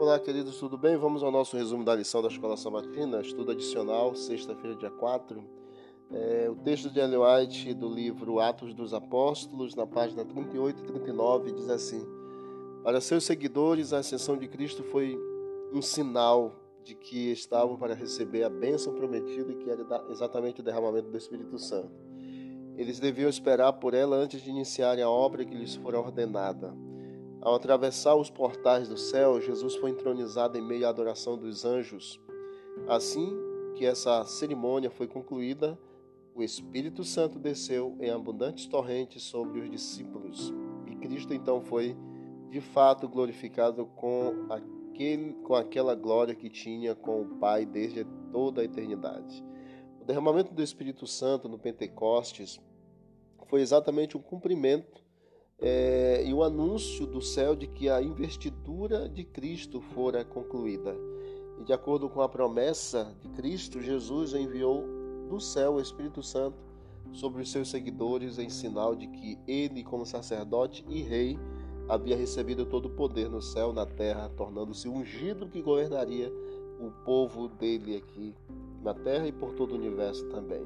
Olá, queridos, tudo bem? Vamos ao nosso resumo da lição da Escola Sabatina, estudo adicional, sexta-feira, dia 4. É, o texto de Ellen White do livro Atos dos Apóstolos, na página 38 e 39, diz assim: Para seus seguidores, a ascensão de Cristo foi um sinal de que estavam para receber a bênção prometida que era exatamente o derramamento do Espírito Santo. Eles deviam esperar por ela antes de iniciarem a obra que lhes fora ordenada. Ao atravessar os portais do céu, Jesus foi entronizado em meio à adoração dos anjos. Assim que essa cerimônia foi concluída, o Espírito Santo desceu em abundantes torrentes sobre os discípulos. E Cristo então foi de fato glorificado com, aquele, com aquela glória que tinha com o Pai desde toda a eternidade. O derramamento do Espírito Santo no Pentecostes foi exatamente um cumprimento é, e o anúncio do céu de que a investidura de Cristo fora concluída. E de acordo com a promessa de Cristo, Jesus enviou do céu o Espírito Santo sobre os seus seguidores em sinal de que ele, como sacerdote e rei, havia recebido todo o poder no céu e na terra, tornando-se ungido que governaria o povo dele aqui na terra e por todo o universo também.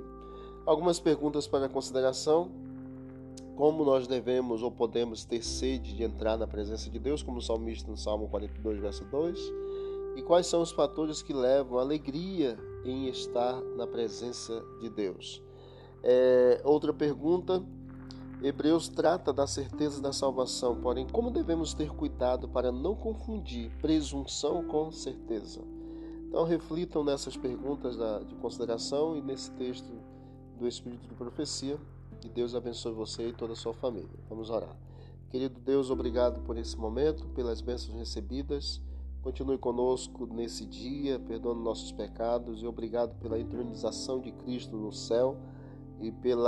Algumas perguntas para consideração como nós devemos ou podemos ter sede de entrar na presença de Deus, como o salmista no Salmo 42, verso 2? E quais são os fatores que levam alegria em estar na presença de Deus? É, outra pergunta, Hebreus trata da certeza da salvação, porém, como devemos ter cuidado para não confundir presunção com certeza? Então, reflitam nessas perguntas de consideração e nesse texto do Espírito de Profecia que Deus abençoe você e toda a sua família. Vamos orar. Querido Deus, obrigado por esse momento, pelas bênçãos recebidas. Continue conosco nesse dia, perdoando nossos pecados e obrigado pela entronização de Cristo no céu e pelo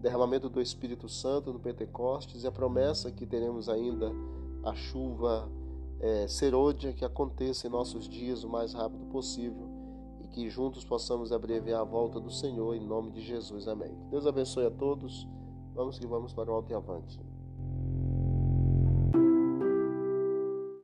derramamento do Espírito Santo no Pentecostes e a promessa que teremos ainda a chuva é, serôdia que aconteça em nossos dias o mais rápido possível que juntos possamos abreviar a volta do Senhor em nome de Jesus. Amém. Deus abençoe a todos. Vamos que vamos para o alto e avante.